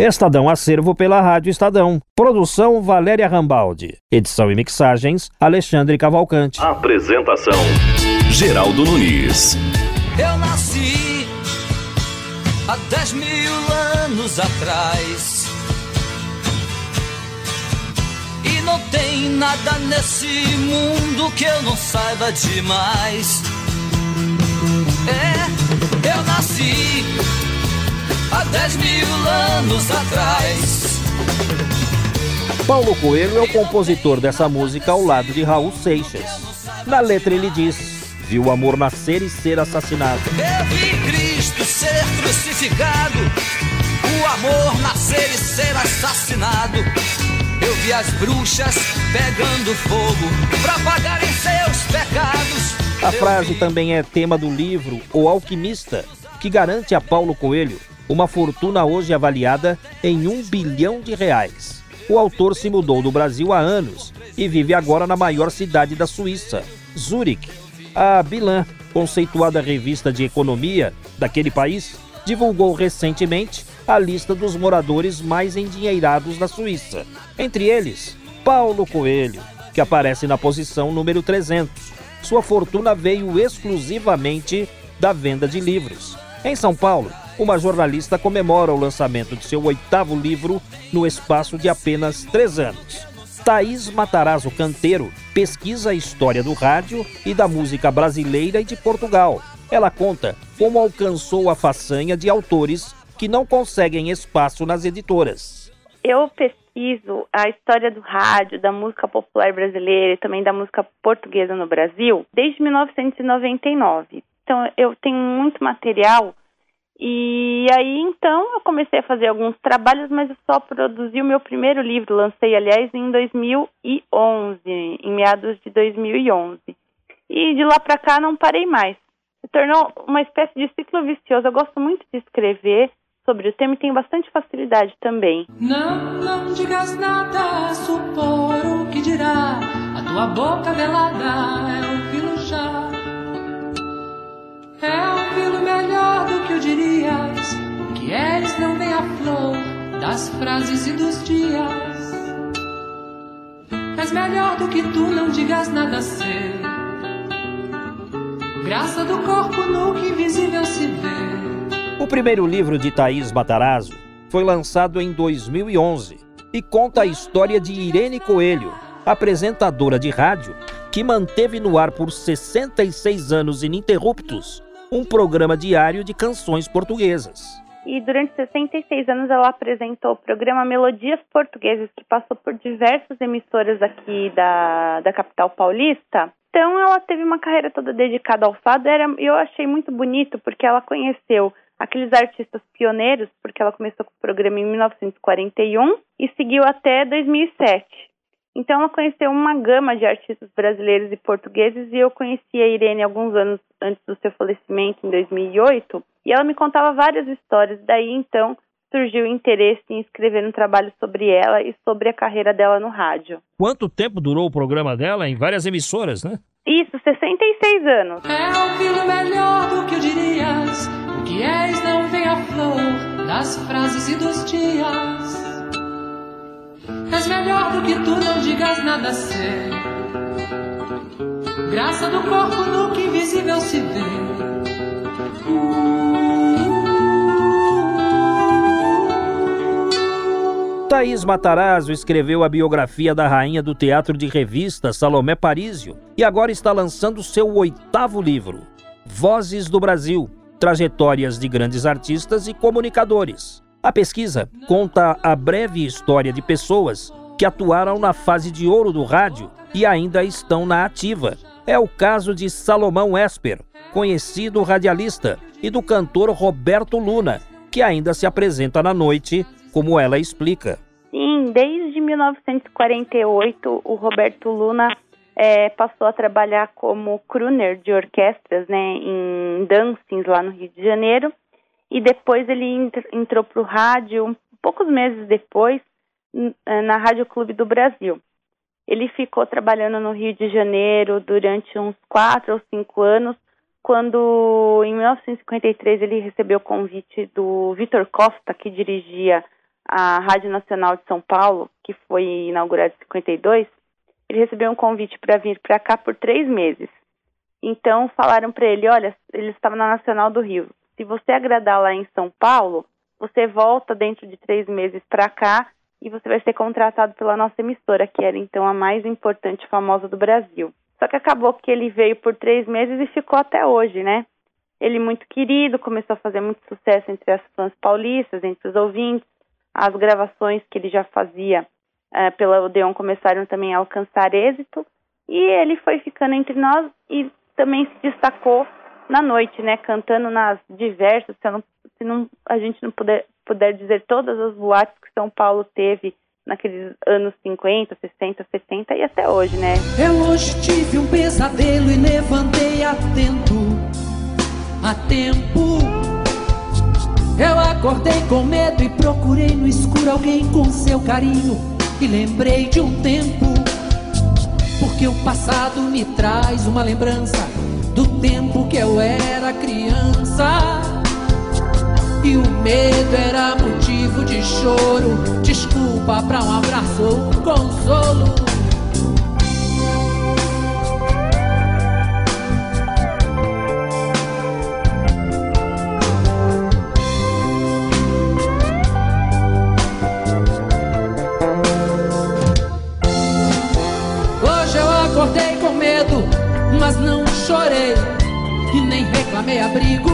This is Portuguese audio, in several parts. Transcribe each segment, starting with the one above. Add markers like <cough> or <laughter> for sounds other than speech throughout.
Estadão Acervo pela Rádio Estadão. Produção Valéria Rambaldi. Edição e mixagens Alexandre Cavalcante. Apresentação Geraldo Nunes. Eu nasci há 10 mil anos atrás. E não tem nada nesse mundo que eu não saiba demais. É, eu nasci há 10 mil anos atrás. Paulo Coelho é o compositor dessa música ao lado de Raul Seixas. Na letra ele diz: Viu o amor nascer e ser assassinado. Eu vi Cristo ser crucificado, o amor nascer e ser assassinado. Eu vi as bruxas pegando fogo para pagarem seus pecados. A frase também é tema do livro O Alquimista, que garante a Paulo Coelho uma fortuna hoje avaliada em um bilhão de reais. O autor se mudou do Brasil há anos e vive agora na maior cidade da Suíça, Zurique. A Bilan, conceituada revista de economia daquele país, divulgou recentemente a lista dos moradores mais endinheirados da Suíça. Entre eles, Paulo Coelho, que aparece na posição número 300. Sua fortuna veio exclusivamente da venda de livros. Em São Paulo, uma jornalista comemora o lançamento de seu oitavo livro no espaço de apenas três anos. Thaís Matarazzo Canteiro pesquisa a história do rádio e da música brasileira e de Portugal. Ela conta como alcançou a façanha de autores que não conseguem espaço nas editoras. Eu pesquiso a história do rádio, da música popular brasileira e também da música portuguesa no Brasil desde 1999. Então eu tenho muito material e aí então eu comecei a fazer alguns trabalhos, mas eu só produzi o meu primeiro livro, lancei aliás em 2011, em meados de 2011. E de lá para cá não parei mais. Se tornou uma espécie de ciclo vicioso. Eu gosto muito de escrever sobre o tema e tenho bastante facilidade também. Não, não digas nada, supor o que dirá. A tua boca velada é já. Das frases e dos dias. És melhor do que tu, não digas nada ser. Graça do corpo nu que invisível se vê. O primeiro livro de Thaís Matarazzo foi lançado em 2011 e conta a história de Irene Coelho, apresentadora de rádio que manteve no ar por 66 anos ininterruptos um programa diário de canções portuguesas. E durante 66 anos ela apresentou o programa Melodias Portuguesas, que passou por diversas emissoras aqui da, da capital paulista. Então ela teve uma carreira toda dedicada ao fado. Era, eu achei muito bonito porque ela conheceu aqueles artistas pioneiros, porque ela começou com o programa em 1941 e seguiu até 2007. Então ela conheceu uma gama de artistas brasileiros e portugueses e eu conheci a Irene alguns anos antes do seu falecimento, em 2008, e ela me contava várias histórias. Daí então surgiu o interesse em escrever um trabalho sobre ela e sobre a carreira dela no rádio. Quanto tempo durou o programa dela? Em várias emissoras, né? Isso, 66 anos. É o filho melhor do que eu dirias. O que és não vem à flor das frases e dos dias. És melhor do que tu, não digas nada. Graça do corpo no que invisível se vê. Thaís Matarazzo escreveu a biografia da rainha do teatro de revista Salomé Parísio e agora está lançando seu oitavo livro, Vozes do Brasil, trajetórias de grandes artistas e comunicadores. A pesquisa conta a breve história de pessoas que atuaram na fase de ouro do rádio e ainda estão na ativa. É o caso de Salomão Esper, conhecido radialista, e do cantor Roberto Luna, que ainda se apresenta na noite, como ela explica. Sim, desde 1948 o Roberto Luna é, passou a trabalhar como crooner de orquestras né, em dancings lá no Rio de Janeiro e depois ele entrou para o rádio poucos meses depois eh, na Rádio Clube do Brasil. Ele ficou trabalhando no Rio de Janeiro durante uns quatro ou cinco anos, quando em 1953 ele recebeu o convite do Vitor Costa, que dirigia a Rádio Nacional de São Paulo, que foi inaugurada em 52, ele recebeu um convite para vir para cá por três meses. Então falaram para ele, olha, ele estava na Nacional do Rio. Se você agradar lá em São Paulo, você volta dentro de três meses para cá e você vai ser contratado pela nossa emissora, que era então a mais importante e famosa do Brasil. Só que acabou que ele veio por três meses e ficou até hoje, né? Ele muito querido, começou a fazer muito sucesso entre as fãs paulistas, entre os ouvintes. As gravações que ele já fazia uh, pela Odeon começaram também a alcançar êxito. E ele foi ficando entre nós e também se destacou na noite, né? Cantando nas diversas, se, não, se não, a gente não puder, puder dizer todas as boates que São Paulo teve naqueles anos 50, 60, 70 e até hoje, né? Eu hoje tive um pesadelo e levantei atento a tempo. Eu acordei com medo e procurei no escuro alguém com seu carinho e lembrei de um tempo. Porque o passado me traz uma lembrança do tempo que eu era criança. E o medo era motivo de choro, desculpa pra um abraço ou um consolo. Chorei e nem reclamei abrigo.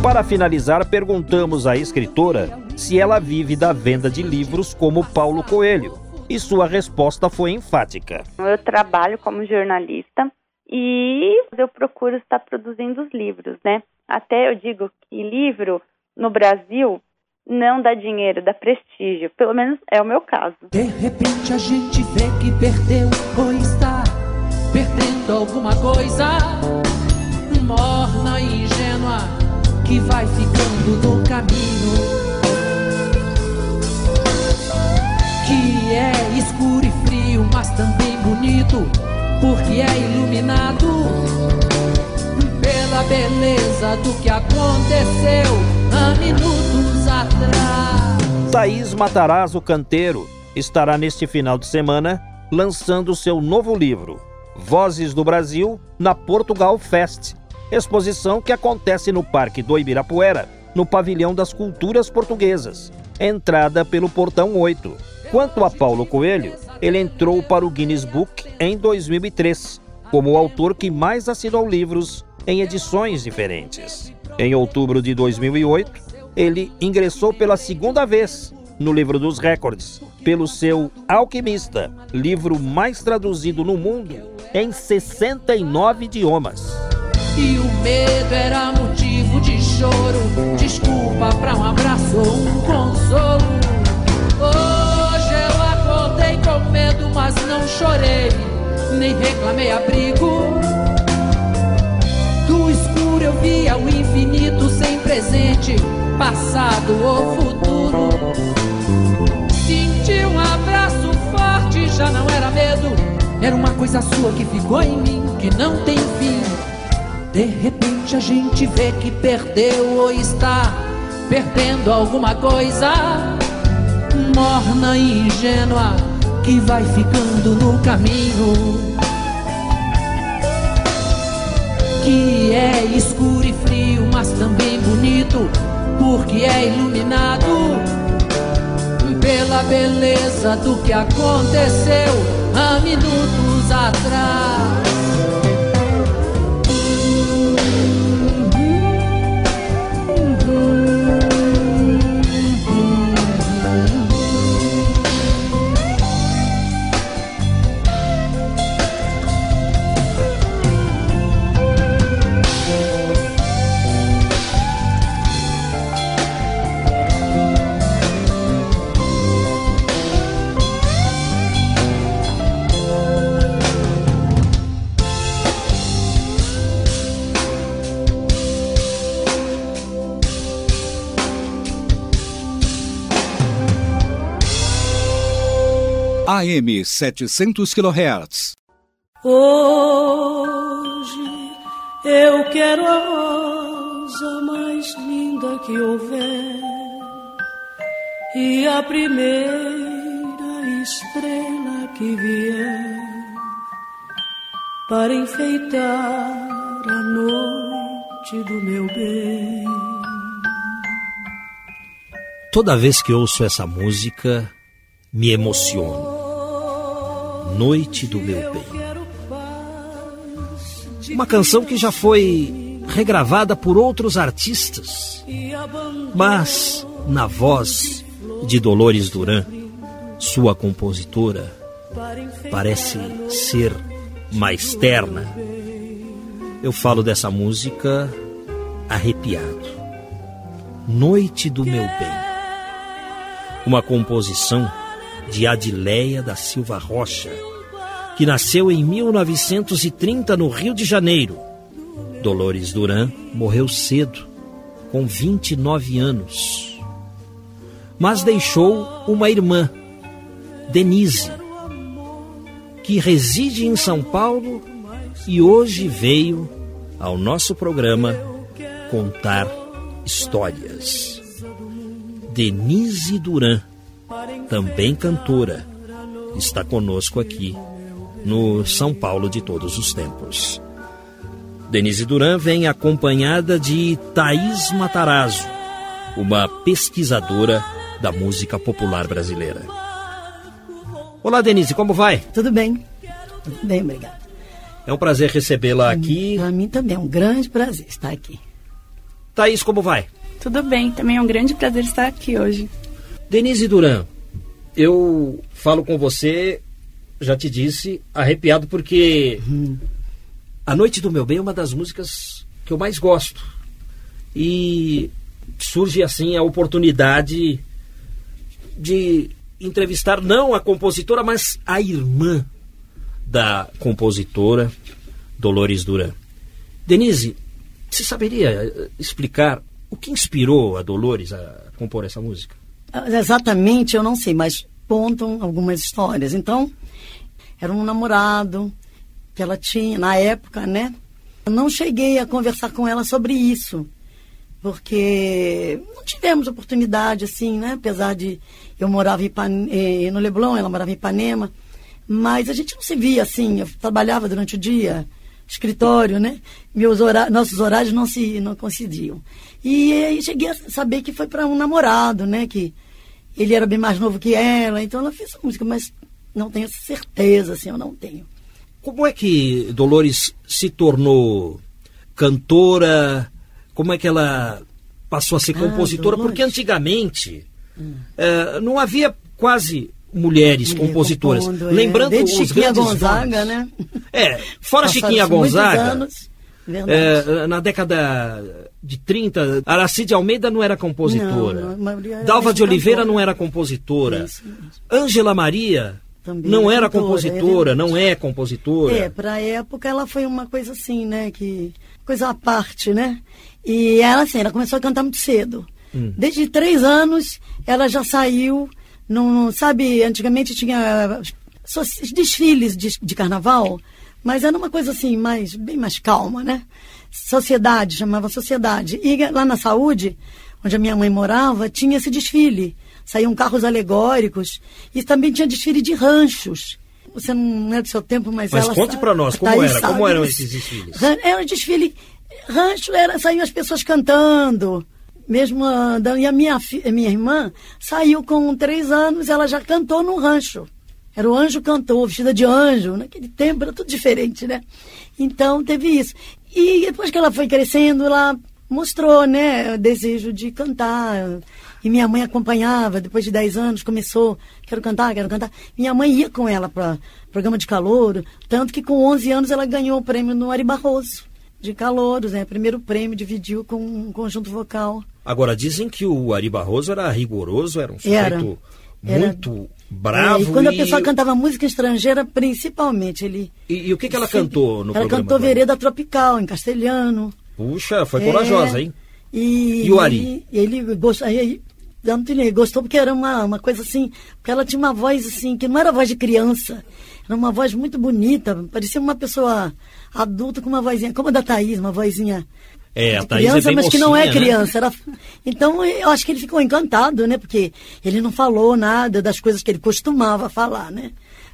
Para finalizar, perguntamos à escritora se ela vive da venda de livros como Paulo Coelho. E sua resposta foi enfática. Eu trabalho como jornalista e eu procuro estar produzindo os livros, né? Até eu digo que livro no Brasil não dá dinheiro, dá prestígio. Pelo menos é o meu caso. De repente a gente vê que perdeu ou está perdendo alguma coisa morna e ingênua que vai ficando no caminho. Que é escuro e frio, mas também bonito, porque é iluminado pela beleza do que aconteceu há minutos atrás. Thaís Matarazzo Canteiro estará neste final de semana lançando seu novo livro, Vozes do Brasil na Portugal Fest, exposição que acontece no Parque do Ibirapuera, no Pavilhão das Culturas Portuguesas, entrada pelo Portão 8. Quanto a Paulo Coelho, ele entrou para o Guinness Book em 2003, como o autor que mais assinou livros em edições diferentes. Em outubro de 2008, ele ingressou pela segunda vez no livro dos recordes, pelo seu Alquimista, livro mais traduzido no mundo em 69 idiomas. E o medo era motivo de choro, desculpa pra um abraço ou um consolo. Hoje eu acordei com medo, mas não chorei, nem reclamei abrigo. Do escuro eu via o infinito sem presente, passado ou futuro. Senti um abraço forte, já não era medo. Era uma coisa sua que ficou em mim, que não tem fim. De repente a gente vê que perdeu ou está perdendo alguma coisa. Morna e ingênua que vai ficando no caminho. Que é escuro e frio, mas também bonito, porque é iluminado pela beleza do que aconteceu há minutos atrás. AM 700 kHz. Hoje eu quero a rosa mais linda que houver e a primeira estrela que vier para enfeitar a noite do meu bem. Toda vez que ouço essa música, me emociono. Noite do meu bem. Uma canção que já foi regravada por outros artistas, mas na voz de Dolores Duran, sua compositora, parece ser mais terna. Eu falo dessa música arrepiado. Noite do meu bem. Uma composição de Adileia da Silva Rocha, que nasceu em 1930 no Rio de Janeiro. Dolores Duran morreu cedo, com 29 anos. Mas deixou uma irmã, Denise, que reside em São Paulo e hoje veio ao nosso programa contar histórias. Denise Duran, também cantora, está conosco aqui no São Paulo de todos os tempos. Denise Duran vem acompanhada de Thaís Matarazzo, uma pesquisadora da música popular brasileira. Olá, Denise, como vai? Tudo bem. Tudo bem, obrigada. É um prazer recebê-la aqui. Para mim também é um grande prazer estar aqui. Thaís, como vai? Tudo bem, também é um grande prazer estar aqui hoje. Denise Duran, eu falo com você, já te disse, arrepiado porque Hum. A Noite do Meu Bem é uma das músicas que eu mais gosto. E surge assim a oportunidade de entrevistar não a compositora, mas a irmã da compositora, Dolores Duran. Denise, você saberia eh, explicar o que inspirou a Dolores a compor essa música? Exatamente, eu não sei, mas contam algumas histórias. Então, era um namorado que ela tinha na época, né? Eu não cheguei a conversar com ela sobre isso, porque não tivemos oportunidade, assim, né? Apesar de eu morava eh, no Leblon, ela morava em Ipanema, mas a gente não se via assim. Eu trabalhava durante o dia, escritório, né? Meus horá- nossos horários não se não coincidiam. E aí cheguei a saber que foi para um namorado, né? Que ele era bem mais novo que ela, então ela fez a música, mas não tenho certeza, assim, eu não tenho. Como é que Dolores se tornou cantora? Como é que ela passou a ser Ah, compositora? Dolores. Porque antigamente eh, não havia quase mulheres Mulher compositoras. compondo, é. Lembrando Desde os Chiquinha grandes Gonzaga, nomes. né? É, fora Passaram-se Chiquinha Gonzaga. anos, eh, na década de 30, Aracide Almeida não era compositora. Não, a era Dalva de Oliveira cantora. não era compositora. Ângela Maria Também não era cantora, compositora, é não é compositora. É, pra época ela foi uma coisa assim, né? Que, coisa à parte, né? E ela, assim, ela começou a cantar muito cedo. Hum. Desde três anos, ela já saiu, num, sabe, antigamente tinha desfiles de, de carnaval, mas era uma coisa assim, mais, bem mais calma, né? Sociedade, chamava Sociedade. E lá na Saúde, onde a minha mãe morava, tinha esse desfile. Saíam carros alegóricos e também tinha desfile de ranchos. Você não é do seu tempo, mas, Mas ela conte sabe- pra nós, a como Thaís era? Como eram esses desfiles? Era um desfile. Rancho era, saíam as pessoas cantando, mesmo andando. E a minha, a minha irmã saiu com três anos, ela já cantou no rancho. Era o anjo cantor, vestida de anjo. Naquele tempo era tudo diferente, né? Então teve isso. E depois que ela foi crescendo, ela mostrou, né, o desejo de cantar. E minha mãe acompanhava, depois de 10 anos, começou, quero cantar, quero cantar. Minha mãe ia com ela para programa de calouro, tanto que com 11 anos ela ganhou o prêmio no Ari Barroso, de calouros, né? Primeiro prêmio, dividiu com um conjunto vocal. Agora, dizem que o Ari Barroso era rigoroso, era um Era. sujeito Era. muito bravo. É, e quando a e- pessoa cantava música estrangeira, principalmente, ele... E, e o que, que ela cantou no ela programa? cantou agora? Vereda Tropical, em castelhano. Puxa, foi É. corajosa, hein? E, E o Ari? Ele, ele gostou, ele gostou porque era uma, uma coisa assim, porque ela tinha uma voz assim, que não era voz de criança, era uma voz muito bonita, parecia uma pessoa adulta com uma vozinha, como a da Thaís, uma vozinha É, a Thaís criança, é bem mas que não é mocinha, né? criança. Era... Então eu acho que ele ficou encantado, né? Porque ele não falou nada das coisas que ele costumava falar, né?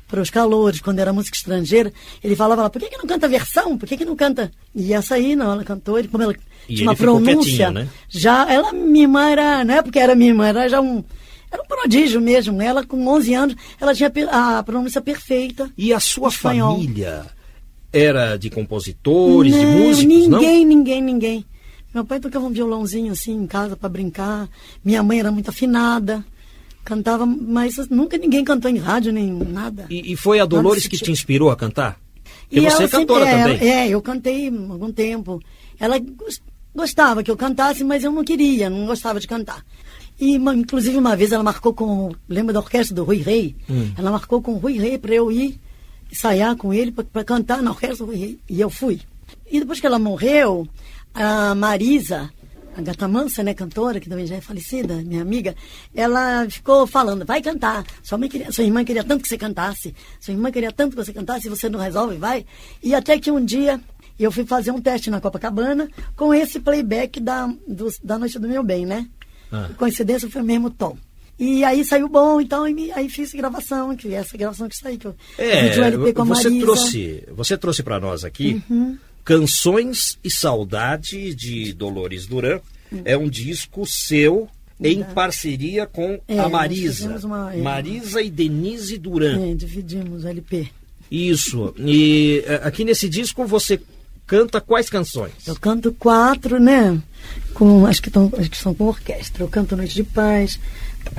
Para os calores, quando era música estrangeira, ele falava lá, por que, que não canta versão? Por que, que não canta? E essa aí, não, ela cantou, ele, como ela E tinha uma pronúncia, quietinho, né? já, ela, minha irmã era, não é porque era minha irmã, era já um, era um prodígio mesmo. Ela, com 11 anos, ela tinha a pronúncia perfeita. E a sua Espanhol. família era de compositores, de Não, músicos, não? ninguém, ninguém, ninguém. Meu pai tocava um violãozinho assim em casa para brincar. Minha mãe era muito afinada. Cantava, mas nunca ninguém cantou em rádio nem nada. E, e foi a Dolores que te inspirou a cantar? Porque E você é ela sempre- cantora é, também. É, eu cantei algum tempo. Ela gos- gostava que eu cantasse, mas eu não queria, não gostava de cantar. E, uma- inclusive, uma vez ela marcou com. Lembra da orquestra do Rui Rei? Hum. Ela marcou com o Rui Rei para eu ir ensaiar com ele para cantar na orquestra Rei. E eu fui. E depois que ela morreu, a Marisa, a Gata Mansa, né, cantora, que também já é falecida, minha amiga, ela ficou falando, vai cantar. Sua, mãe queria, sua irmã queria tanto que você cantasse. Sua irmã queria tanto que você cantasse, e você não resolve, vai. E até que um dia eu fui fazer um teste na Copacabana com esse playback da, do- da Noite do Meu Bem, né? Ah. Coincidência foi o mesmo tom. E aí saiu bom, então e aí fiz gravação, que é essa gravação que saiu, que eu É, LP com a você Marisa. trouxe, você trouxe para nós aqui Uhum. Canções e Saudade de Dolores Duran. É um disco seu em parceria com É, a Marisa. uma- é. Marisa e Denise Duran. É, dividimos o LP. Isso. E eh, aqui nesse disco você canta quais canções? Eu canto quatro, né? Com, acho, que tão, acho que são com orquestra. Eu canto Noite de Paz,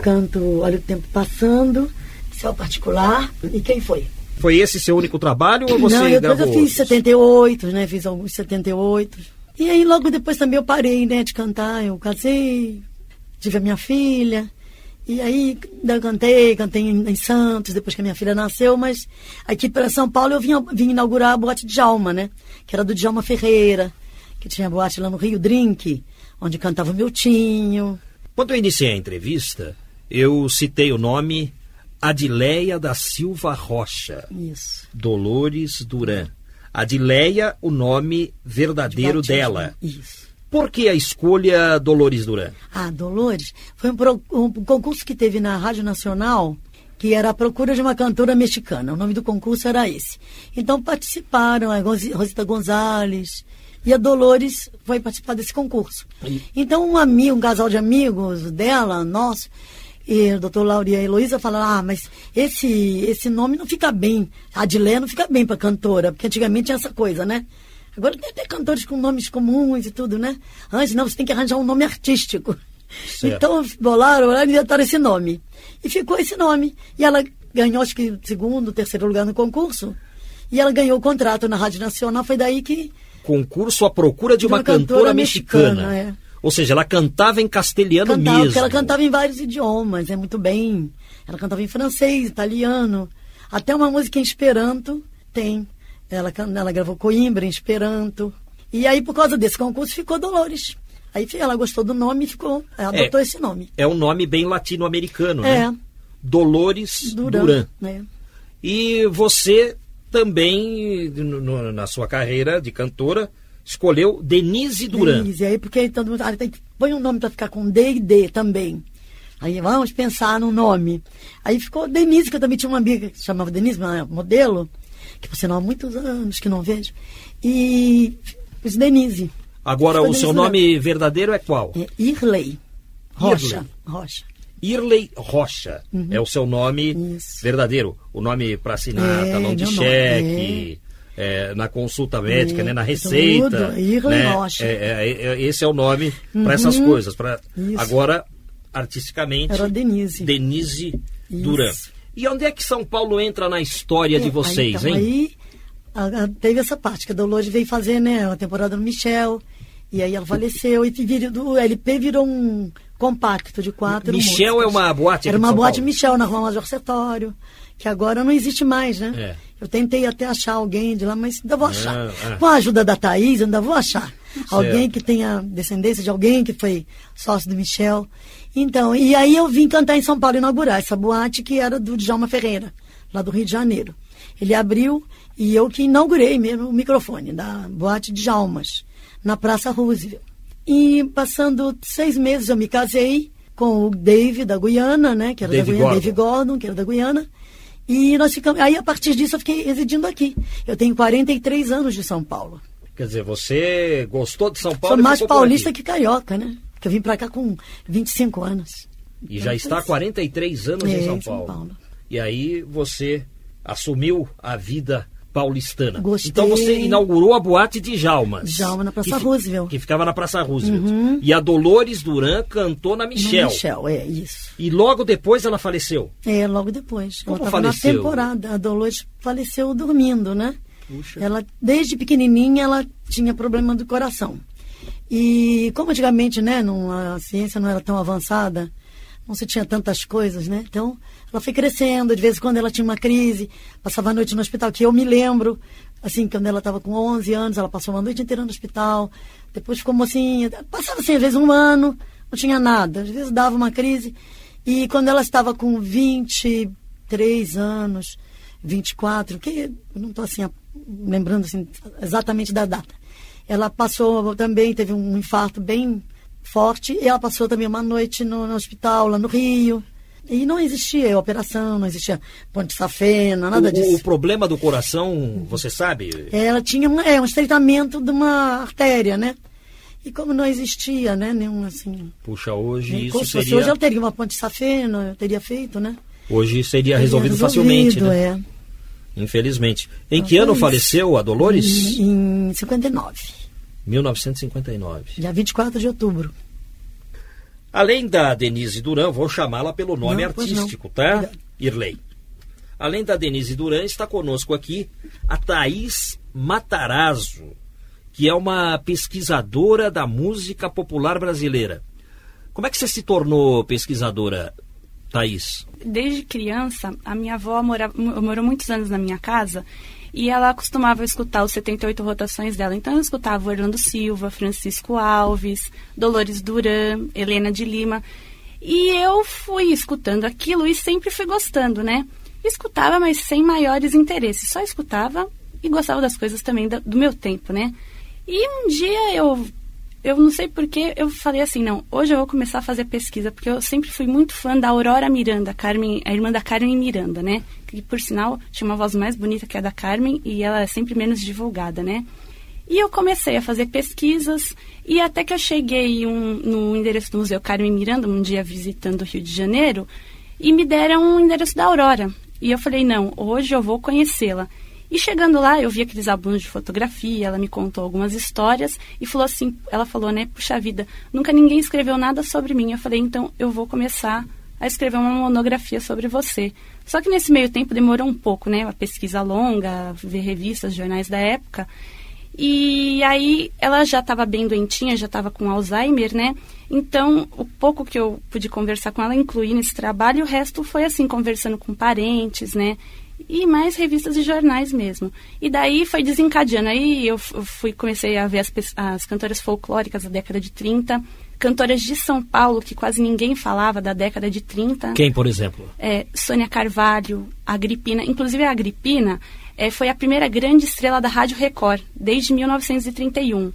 canto Olha o Tempo Passando, Céu Particular. E quem foi? Foi esse seu único trabalho ou você Não, eu, gravou? eu fiz outros? 78, né? Fiz alguns 78. E aí logo depois também eu parei, né, de cantar. Eu casei, tive a minha filha. E aí eu cantei, cantei em, Santos, depois que a minha filha nasceu, mas aqui para São Paulo eu vim, vim inaugurar a boate Djalma, né? Que era do Djalma Ferreira, que tinha boate lá no Rio Drink, onde cantava o Miltinho. Quando eu iniciei a entrevista, eu citei o nome Adileia da Silva Rocha. Isso. Dolores Duran. Adileia, o nome verdadeiro De dela. Isso. Por que a escolha Dolores Duran? Ah, Dolores, foi um, pro- um concurso que teve na Rádio Nacional, que era a procura de uma cantora mexicana. O nome do concurso era esse. Então participaram a Rosita Gonzalez e a Dolores foi participar desse concurso. Então um amigo, um casal de amigos dela, nosso, e o doutor Laura e Heloísa falaram, ah, mas esse, esse nome não fica bem. Adilé não fica bem para cantora, porque antigamente tinha essa coisa, né? Agora tem até cantores com nomes comuns e tudo, né? Antes não, você tem que arranjar um nome artístico. Certo. Então bolaram, bolaram e inventaram esse nome. E ficou esse nome. E ela ganhou, acho que, segundo, terceiro lugar no concurso. E ela ganhou o contrato na Rádio Nacional. Foi daí que. Concurso à procura de uma, cantora, mexicana. é. Ou seja, ela cantava em castelhano Cantava, mesmo. porque ela cantava em vários idiomas, é muito bem. Ela cantava em francês, italiano, até uma música em Esperanto tem. Ela, ela gravou Coimbra em Esperanto. E aí, por causa desse concurso, ficou Dolores. Aí ela gostou do nome e ficou, adotou É. esse nome. É um nome bem latino-americano, É. né? Dolores Duran. Duran. né? E você também, no- na sua carreira de cantora, escolheu Denise Duran. Denise, aí porque todo mundo ah, tem que põe um nome para ficar com D e D também. Aí vamos pensar no nome. Aí ficou Denise, que eu também tinha uma amiga que chamava Denise, uma modelo, que por sinal há muitos anos que não vejo. E fiz Denise. Agora, o seu Denise nome verdadeiro é qual? É Irley. Rocha. Irley. Rocha. Irley Rocha. Uhum. É o seu nome verdadeiro. O nome para assinar É, talão de meu nome, cheque, é, na consulta médica, É, né, na tudo. receita. Irley né? Rocha. É, é, é, esse é o nome para essas Uhum. coisas. Pra... Isso. Agora, artisticamente, Era Denise. Denise Isso. Duran. E onde é que São Paulo entra na história de vocês, aí, então, hein? Aí a- a- teve essa parte que a Dolores veio fazer, né, a temporada no Michel. E aí ela faleceu e virou, do LP virou um compacto de quatro Michel músicas. é uma boate Era uma boate Paulo? Michel na Rua Major Sertório, que agora não existe mais, né? É. Eu tentei até achar alguém de lá, mas ainda vou achar. Ah, ah. Com a ajuda da Thaís, ainda vou achar. Certo. Alguém que tenha descendência de alguém que foi sócio do Michel. Então, e aí eu vim cantar em São Paulo, inaugurar essa boate que era do Djalma Ferreira, lá do Rio de Janeiro. Ele abriu e eu que inaugurei mesmo o microfone da boate Djalmas, na Praça Roosevelt. E passando seis meses eu me casei com o Dave da Guiana, né? Que era Dave da Guiana, Gordon. Dave Gordon, que era da Guiana. E nós ficamos. Aí a partir disso eu fiquei residindo aqui. Eu tenho 43 anos de São Paulo. Quer dizer, você gostou de São Paulo Sou mais paulista que carioca, né? Eu vim pra cá com 25 anos. E já está há 43 anos É, em São em São Paulo. Paulo. E aí você assumiu a vida paulistana. Gostei. Então você inaugurou a boate de Jalmas. Djalma, na Praça que Roosevelt. Que ficava na Praça Roosevelt. Uhum. E a Dolores Duran cantou na Michel. No Michel, é isso. E logo depois ela faleceu. É, logo depois. Como ela estava na faleceu? temporada. A Dolores faleceu dormindo, né? Ela, desde pequenininha, ela tinha problema do coração. E como antigamente, né, não, a ciência não era tão avançada, não se tinha tantas coisas, né? Então, ela foi crescendo, de vez em quando ela tinha uma crise, passava a noite no hospital, que eu me lembro, assim, quando ela estava com 11 anos, ela passou uma noite inteira no hospital, depois ficou assim, passava assim, às vezes um ano, não tinha nada, às vezes dava uma crise, e quando ela estava com 23 anos, 24, que eu não estou assim, lembrando assim, exatamente da data, ela passou também, teve um infarto bem forte, e ela passou também uma noite no, no hospital, lá no Rio. E não existia operação, não existia ponte safena, nada o, disso. o problema do coração, você sabe? Ela tinha um, é, um estreitamento de uma artéria, né? E como não existia, né, nenhum assim. Puxa, hoje nem isso seria Hoje ela teria uma ponte safena, eu teria feito, né? hoje seria Teria resolvido, facilmente, resolvido, né? é. Infelizmente. Em que ano faleceu a Dolores? Em, em 59, 1959. dia 24 de outubro. Além da Denise Duran, vou chamá-la pelo nome não. artístico, tá? Irley. Além da Denise Duran, está conosco aqui a Thaís Matarazzo, que é uma pesquisadora da música popular brasileira. Como é que você se tornou pesquisadora, Thaís? Desde criança, a minha avó mora, mo- morou muitos anos na minha casa e ela costumava escutar os 78 rotações dela. Então eu escutava Orlando Silva, Francisco Alves, Dolores Duran, Helena de Lima. E eu fui escutando aquilo e sempre fui gostando, né? Escutava, mas sem maiores interesses. Só escutava e gostava das coisas também do meu tempo, né? E um dia eu eu não sei porque eu falei assim, não, hoje eu vou começar a fazer pesquisa, porque eu sempre fui muito fã da Aurora Miranda, Carmen, a irmã da Carmen Miranda, né? Que por sinal tinha uma voz mais bonita que a da Carmen e ela é sempre menos divulgada, né? E eu comecei a fazer pesquisas e até que eu cheguei um- no endereço do Museu Carmen Miranda, um dia visitando o Rio de Janeiro, e me deram um endereço da Aurora. E eu falei, não, hoje eu vou conhecê-la. E chegando lá, eu vi aqueles álbuns de fotografia, ela me contou algumas histórias e falou assim, ela falou, né, puxa vida, nunca ninguém escreveu nada sobre mim. Eu falei, então eu vou começar a escrever uma monografia sobre você. Só que nesse meio tempo demorou um pouco, né, a pesquisa longa, ver revistas, jornais da época. E aí ela já estava bem doentinha, já estava com Alzheimer, né? Então, o pouco que eu pude conversar com ela, incluí nesse trabalho, o resto foi assim, conversando com parentes, né? E mais revistas e jornais mesmo. E daí foi desencadeando. Aí eu fui, comecei a ver as, as cantoras folclóricas da década de 30, cantoras de São Paulo, que quase ninguém falava da década de 30 Quem, por exemplo? é, Sônia Carvalho, Agripina. Inclusive, a Agripina é, foi a primeira grande estrela da Rádio Record, desde 1931.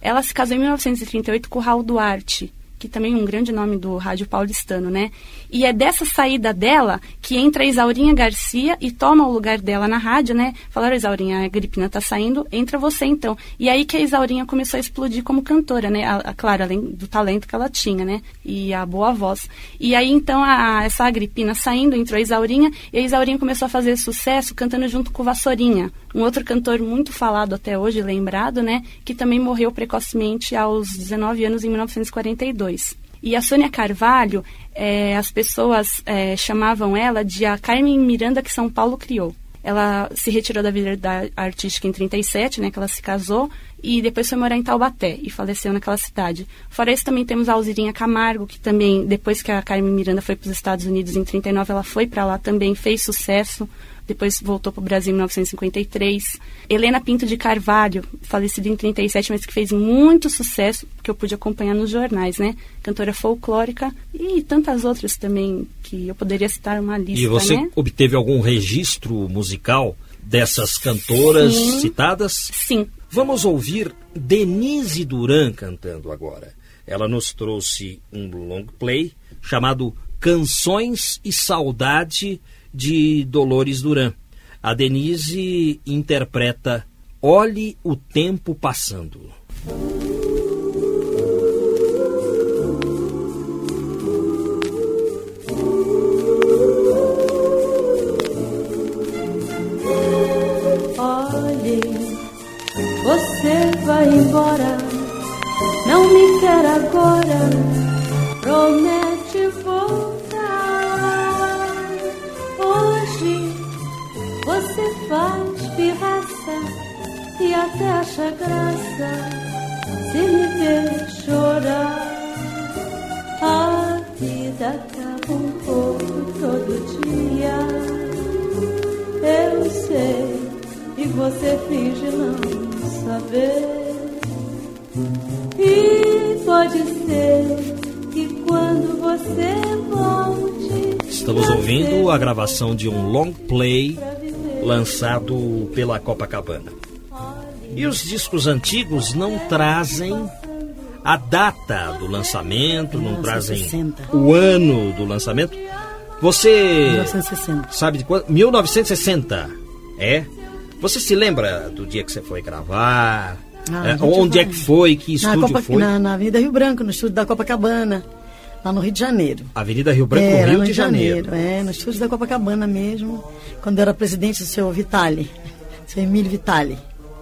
Ela se casou em 1938 com o Raul Duarte, que também é um grande nome do rádio paulistano, né? E é dessa saída dela que entra a Isaurinha Garcia e toma o lugar dela na rádio, né? Falaram, Isaurinha, a Agripina tá saindo, entra você então. E aí que a Isaurinha começou a explodir como cantora, né? A, a- claro, além do talento que ela tinha, né? E a boa voz. E aí então a, essa Agripina saindo, entrou a Isaurinha, e a Isaurinha começou a fazer sucesso cantando junto com o Vassourinha, um outro cantor muito falado até hoje, lembrado, né? Que também morreu precocemente aos 19 anos em 1942. E a Sônia Carvalho, eh, as pessoas eh, chamavam ela de a Carmen Miranda que São Paulo criou. Ela se retirou da vida da- artística em 37, né, que ela se casou, e depois foi morar em Taubaté e faleceu naquela cidade. Fora isso, também temos a Alzirinha Camargo, que também, depois que a Carmen Miranda foi para os Estados Unidos em 39, ela foi para lá também, fez sucesso depois voltou para o Brasil em 1953. Helena Pinto de Carvalho, falecida em 37, mas que fez muito sucesso, que eu pude acompanhar nos jornais, né? Cantora folclórica e tantas outras também, que eu poderia citar uma lista, E você né? obteve algum registro musical dessas cantoras Sim. citadas? Sim, Vamos ouvir Denise Duran cantando agora. Ela nos trouxe um long play chamado Canções e Saudade de Dolores Duran. A Denise interpreta Olhe o Tempo Passando. Olhe, você vai embora, não me quer agora, promete e até acha graça se me ver chorar. A vida acaba um pouco todo dia. Eu sei e você finge não saber. E pode ser que quando você volte. Estamos ouvindo a gravação de um long play lançado pela Copacabana. E os discos antigos não trazem a data do lançamento, não trazem o ano do lançamento. Você 1960. sabe de quando? 1960. É? Você se lembra do dia que você foi gravar? Ah, É, onde é que foi? Que Na, estúdio Copa, foi? na, na Avenida Rio Branco, no estúdio da Copacabana, lá no Rio de Janeiro. Avenida Rio Branco, É, no lá Rio de Janeiro. É, no estúdio da Copacabana mesmo, quando eu era presidente do seu Vitali, seu Emílio Vitali,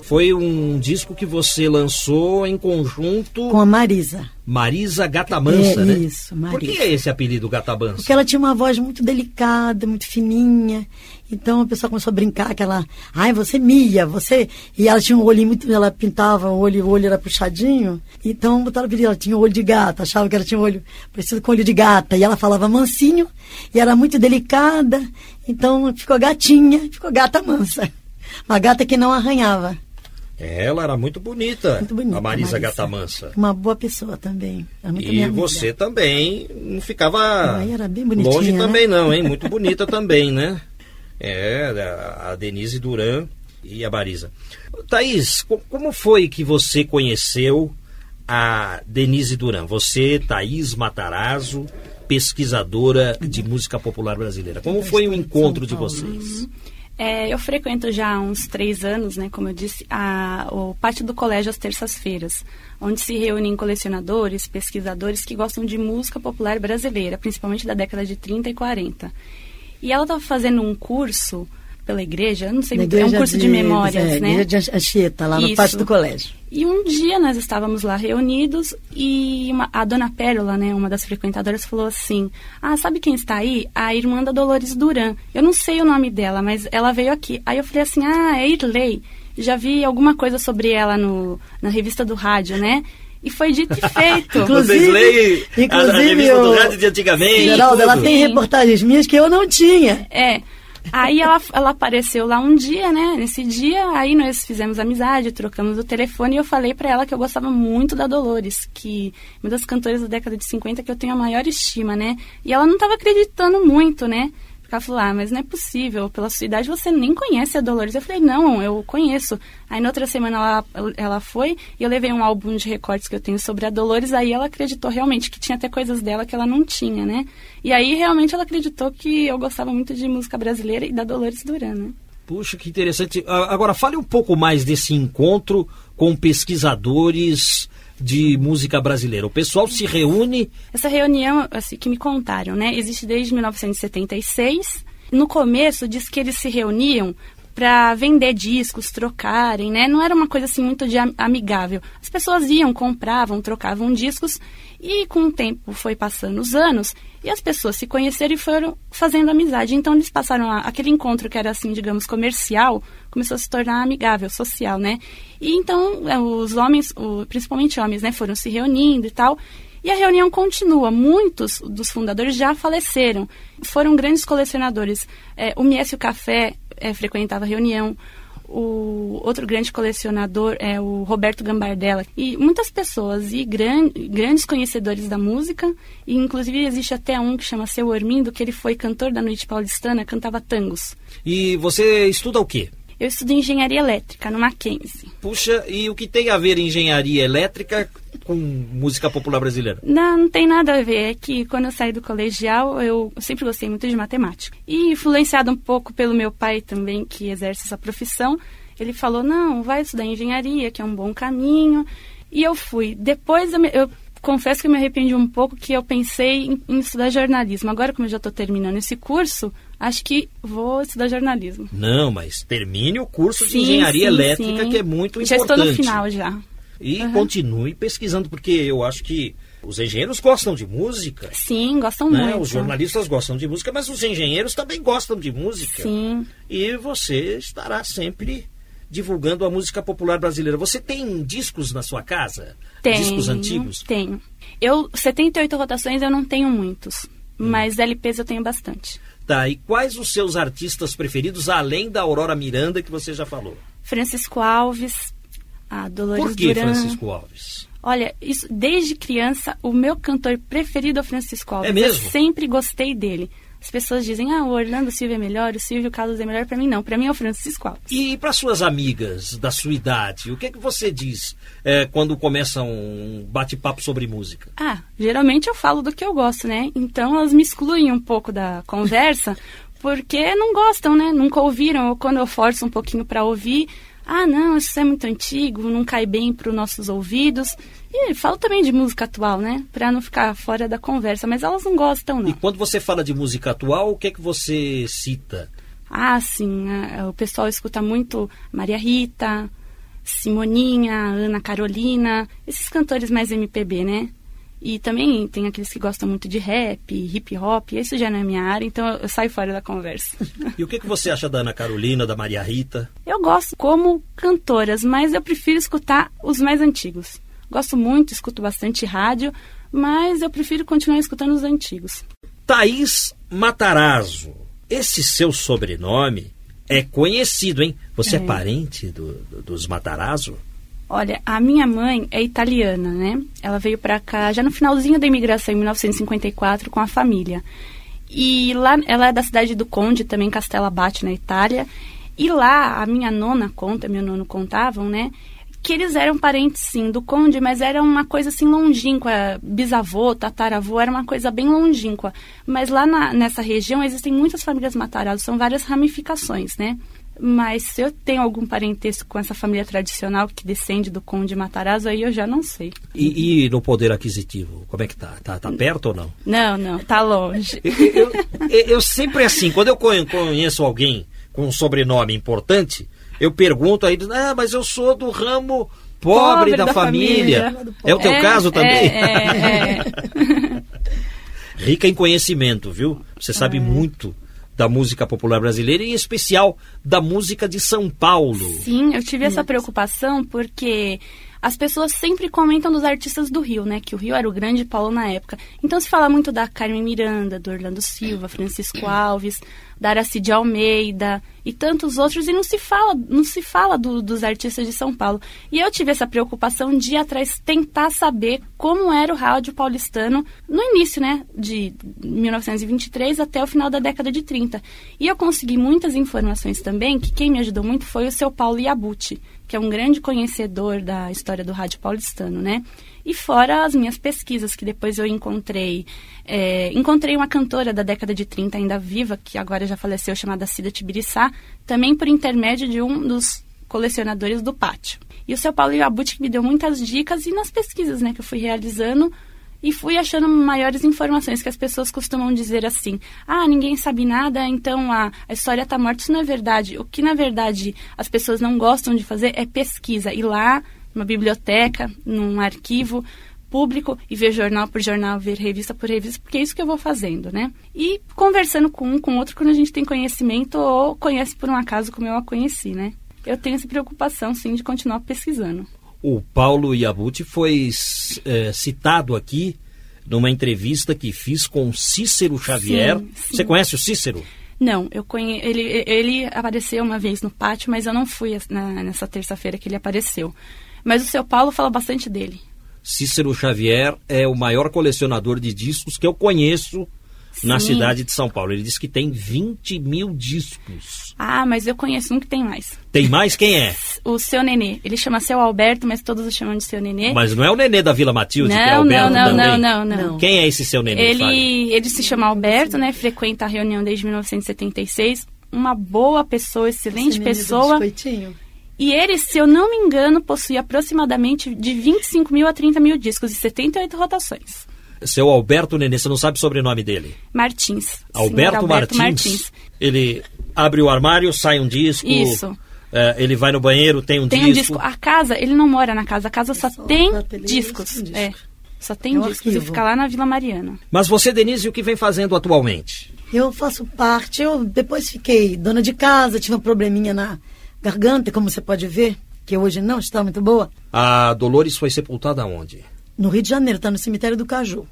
Foi um disco que você lançou em conjunto com a Marisa. Marisa Gatamansa, É, né? isso, Por que Marisa. é esse apelido Gatamansa? Porque ela tinha uma voz muito delicada, muito fininha. Então a pessoa começou a brincar que ela, ai, você Mia, você. E ela tinha um olho muito, ela pintava o olho, o olho era puxadinho. Então botaram o apelido, ela tinha o olho de gata, achava que ela tinha um olho parecido com olho de gata. E ela falava mansinho, e era muito delicada. Então ficou gatinha, ficou gata mansa. Uma gata que não arranhava. Ela era muito bonita, Muito bonita, a Marisa, Marisa. Gatamansa. Uma boa pessoa também. Muito E você também não ficava longe né? também não, hein? Muito <laughs> bonita também, né? É, a- Denise Duran e a Marisa. Thaís, co- como foi que você conheceu a Denise Duran? Você, Thaís Matarazzo, pesquisadora de música popular brasileira. Como foi o encontro de vocês? É, eu frequento já há uns três anos, né, como eu disse, a- o pátio do colégio às terças-feiras, onde se reúnem colecionadores, pesquisadores que gostam de música popular brasileira, principalmente da década de 30 e 40. E ela estava fazendo um curso pela igreja, eu não sei muito, é um curso de, memórias, é, né? Igreja de Anchieta, lá no Isso. pátio do colégio. E um dia nós estávamos lá reunidos e uma- a dona Pérola, né, uma das frequentadoras, falou assim: Ah, sabe quem está aí? A irmã da Dolores Duran. Eu não sei o nome dela, mas ela veio aqui. Aí eu falei assim: Ah, é Irley. Já vi alguma coisa sobre ela no, na revista do rádio, né? E foi dito e feito. <laughs> Vocês leem a, a inclusive revista do o- rádio de antigamente? Geraldo, ela tem reportagens minhas que eu não tinha. É. Aí ela, ela apareceu lá um dia, né? Nesse dia, aí nós fizemos amizade, trocamos o telefone e eu falei pra ela que eu gostava muito da Dolores, que uma das cantoras da década de 50 que eu tenho a maior estima, né? E ela não tava acreditando muito, né? Ela falou, ah, mas não é possível, pela sua idade você nem conhece a Dolores. Eu falei, não, eu conheço. Aí na outra semana ela, ela foi e eu levei um álbum de recortes que eu tenho sobre a Dolores, aí ela acreditou realmente que tinha até coisas dela que ela não tinha, né? E aí realmente ela acreditou que eu gostava muito de música brasileira e da Dolores Duran, né? Puxa, que interessante. Ah, Agora, fale um pouco mais desse encontro com pesquisadores de música brasileira. O pessoal se reúne. Essa reunião, assim, que me contaram, né, existe desde 1976. No começo, diz que eles se reuniam para vender discos, trocarem, né? Não era uma coisa assim muito de am- amigável. As pessoas iam, compravam, trocavam discos e com o tempo foi passando os anos e as pessoas se conheceram e foram fazendo amizade. Então eles passaram a, aquele encontro que era assim, digamos, comercial, começou a se tornar amigável, social, né? E então eh, os homens, principalmente homens, né, foram se reunindo e tal. E a reunião continua. Muitos dos fundadores já faleceram. Foram grandes colecionadores. É, o Miesio Café é, frequentava a reunião. O outro grande colecionador é o Roberto Gambardella. E muitas pessoas e gran, grandes conhecedores da música. E inclusive existe até um que chama Seu Ormindo, que ele foi cantor da noite paulistana, cantava tangos. E você estuda o quê? Eu estudo engenharia elétrica no Mackenzie. Puxa, e o que tem a ver engenharia elétrica com música popular brasileira? Não, não tem nada a ver. É que quando eu saí do colegial, eu sempre gostei muito de matemática. E influenciado um pouco pelo meu pai também, que exerce essa profissão, ele falou: não, vai estudar engenharia, que é um bom caminho. E eu fui. Depois eu, me, eu confesso que eu me arrependi um pouco que eu pensei em, em estudar jornalismo. Agora, como eu já estou terminando esse curso, acho que vou estudar jornalismo. Não, mas termine o curso sim, de engenharia sim, elétrica, sim. que é muito já importante. Já estou no final já. E uhum. continue pesquisando, porque eu acho que os engenheiros gostam de música. Sim, gostam né? muito. Os jornalistas gostam de música, mas os engenheiros também gostam de música. Sim. E você estará sempre divulgando a música popular brasileira. Você tem discos na sua casa? Tenho, discos antigos? Tenho. Eu, 78 rotações eu não tenho muitos, hum. mas LPs eu tenho bastante. Tá, e quais os seus artistas preferidos, além da Aurora Miranda, que você já falou? Francisco Alves, a Dolores Por que Duran. Francisco Alves? Olha, isso, desde criança, o meu cantor preferido é o Francisco Alves. É mesmo? Eu sempre gostei dele. As pessoas dizem, ah, o Orlando Silva é melhor, o Silvio Carlos é melhor. Para mim, não. Para mim é o Francisco Alves. E para suas amigas da sua idade, o que é que você diz é, quando começa um bate-papo sobre música? Ah, geralmente eu falo do que eu gosto, né? Então elas me excluem um pouco da conversa <laughs> porque não gostam, né? Nunca ouviram. Ou quando eu forço um pouquinho para ouvir, ah, não, isso é muito antigo, não cai bem para os nossos ouvidos. E falo também de música atual, né? Para não ficar fora da conversa, mas elas não gostam, não. E quando você fala de música atual, o que é que você cita? Ah, sim, o pessoal escuta muito Maria Rita, Simoninha, Ana Carolina, esses cantores mais MPB, né? E também tem aqueles que gostam muito de rap, hip hop, isso já não é minha área, então eu saio fora da conversa. <laughs> E o que, que você acha da Ana Carolina, da Maria Rita? Eu gosto como cantoras, mas eu prefiro escutar os mais antigos. Gosto muito, escuto bastante rádio, mas eu prefiro continuar escutando os antigos. Thaís Matarazzo, esse seu sobrenome é conhecido, hein? Você é, é parente do, do, dos Matarazzo? Olha, a minha mãe é italiana, né? Ela veio para cá já no finalzinho da imigração, em 1954, com a família. E lá, ela é da cidade do Conde, também Castela Abate, na Itália. E lá, a minha nona conta, meu nono contavam, né? Que eles eram parentes, sim, do Conde, mas era uma coisa assim longínqua. Bisavô, tataravô, era uma coisa bem longínqua. Mas lá na, nessa região existem muitas famílias Matarazzo, são várias ramificações, né? Mas se eu tenho algum parentesco com essa família tradicional que descende do Conde Matarazzo, aí eu já não sei. E, e no poder aquisitivo, como é que tá? Tá, tá perto ou não? Não, não, tá longe. <laughs> eu, eu, eu sempre assim, quando eu conheço alguém com um sobrenome importante, eu pergunto aí, ah, mas eu sou do ramo pobre, pobre da, da, família. família. É o teu é, caso também? É, é, é. <laughs> Rica em conhecimento, viu? Você sabe muito da música popular brasileira, em especial da música de São Paulo. Sim, eu tive essa preocupação porque as pessoas sempre comentam dos artistas do Rio, né? Que o Rio era o grande polo na época. Então se fala muito da Carmen Miranda, do Orlando Silva, Francisco <clears throat> Alves, da Aracide Almeida e tantos outros, e não se fala, não se fala do, dos artistas de São Paulo. E eu tive essa preocupação de ir atrás tentar saber como era o rádio paulistano no início, né? De 1923 até o final da década de 30. E eu consegui muitas informações também, que quem me ajudou muito foi o seu Paulo Iabuti que é um grande conhecedor da história do rádio paulistano, né? E fora as minhas pesquisas, que depois eu encontrei. É, encontrei uma cantora da década de 30 ainda viva, que agora já faleceu, chamada Cida Tibiriçá, também por intermédio de um dos colecionadores do pátio. E o seu Paulo Iabuti me deu muitas dicas e nas pesquisas né, que eu fui realizando, e fui achando maiores informações que as pessoas costumam dizer assim: ah, ninguém sabe nada, então a, a história está morta. Isso não é verdade. O que na verdade as pessoas não gostam de fazer é pesquisa, ir lá numa biblioteca, num arquivo público e ver jornal por jornal, ver revista por revista, porque é isso que eu vou fazendo, né? E conversando com um, com outro, quando a gente tem conhecimento ou conhece por um acaso como eu a conheci, né? Eu tenho essa preocupação, sim, de continuar pesquisando o Paulo Iabuti foi é, citado aqui numa entrevista que fiz com Cícero Xavier. Sim, sim. Você conhece o Cícero? Não, eu conhe... ele, ele apareceu uma vez no pátio, mas eu não fui na, nessa terça-feira que ele apareceu. Mas o seu Paulo fala bastante dele. Cícero Xavier é o maior colecionador de discos que eu conheço na Sim. cidade de São Paulo. Ele disse que tem 20 mil discos. Ah, mas eu conheço um que tem mais. Tem mais? Quem é? <laughs> O seu Nenê. Ele chama seu Alberto, mas todos o chamam de seu Nenê. Mas não é o Nenê da Vila Matilde, que é não, Alberto não, não, também? não, não, não. Quem é esse seu Nenê? Ele, ele se chama Alberto, né? Frequenta a reunião desde 1976. Uma boa pessoa, excelente pessoa. biscoitinho. E ele, se eu não me engano, possui aproximadamente de 25 mil a 30 mil discos e 78 rotações. Seu Alberto Nenê, você não sabe o sobrenome dele? Martins. Senhor Alberto, Martins. Ele abre o armário, sai um disco. Isso. é, ele vai no banheiro, tem um Tem um disco. disco. A casa, ele não mora na casa. A casa só, tem discos. tem disco. É. Só tem É um discos. E arquivo. fica lá na Vila Mariana. Mas você, Denise, o que vem fazendo atualmente? Eu faço parte, eu depois fiquei dona de casa, tive um probleminha na garganta, como você pode ver, que hoje não está muito boa. A Dolores foi sepultada onde? No Rio de Janeiro, está no cemitério do Caju.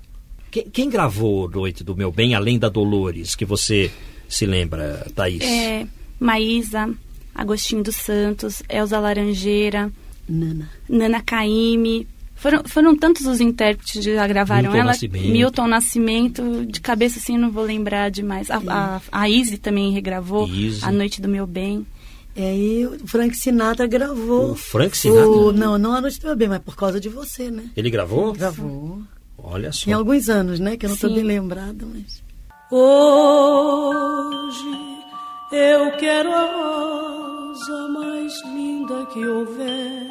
Quem, quem gravou Noite do Meu Bem, além da Dolores, que você se lembra, Thaís? É, Maísa, Agostinho dos Santos, Elza Laranjeira, Nana. Nana Caymmi. Foram, foram tantos os intérpretes que já gravaram Milton ela. Nascimento. Milton Nascimento. De cabeça assim, eu não vou lembrar demais. A, a, a Izzy também regravou. Izzy. A Noite do Meu Bem. E aí o Frank Sinatra gravou. O Frank Sinatra? o- não, não a noite do meu bem, mas por causa de você, né? Ele gravou? Gravou. Olha só. Tem alguns anos, né? Que eu não estou bem lembrada, mas. Hoje eu quero a rosa mais linda que houver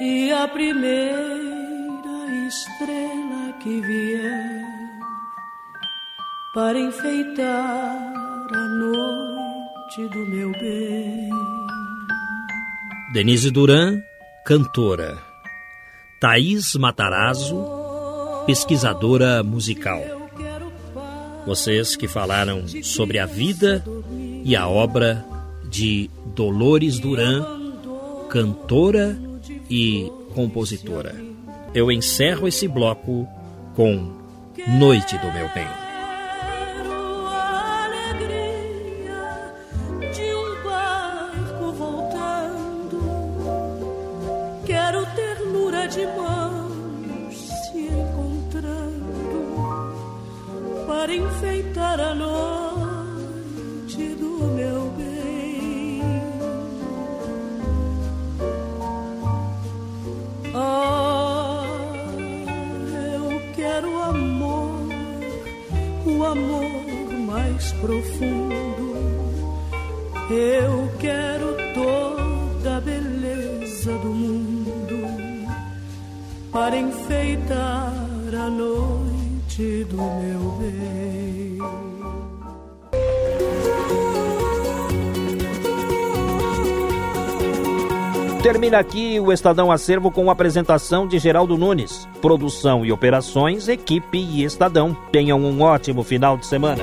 e a primeira estrela que vier para enfeitar a noite do meu bem. Denise Duran, cantora. Thaís Matarazzo, pesquisadora musical. Vocês que falaram sobre a vida e a obra de Dolores Duran, cantora e compositora. Eu encerro esse bloco com Noite do Meu Bem. Termina aqui o Estadão Acervo com a apresentação de Geraldo Nunes. Produção e operações, equipe e Estadão. Tenham um ótimo final de semana.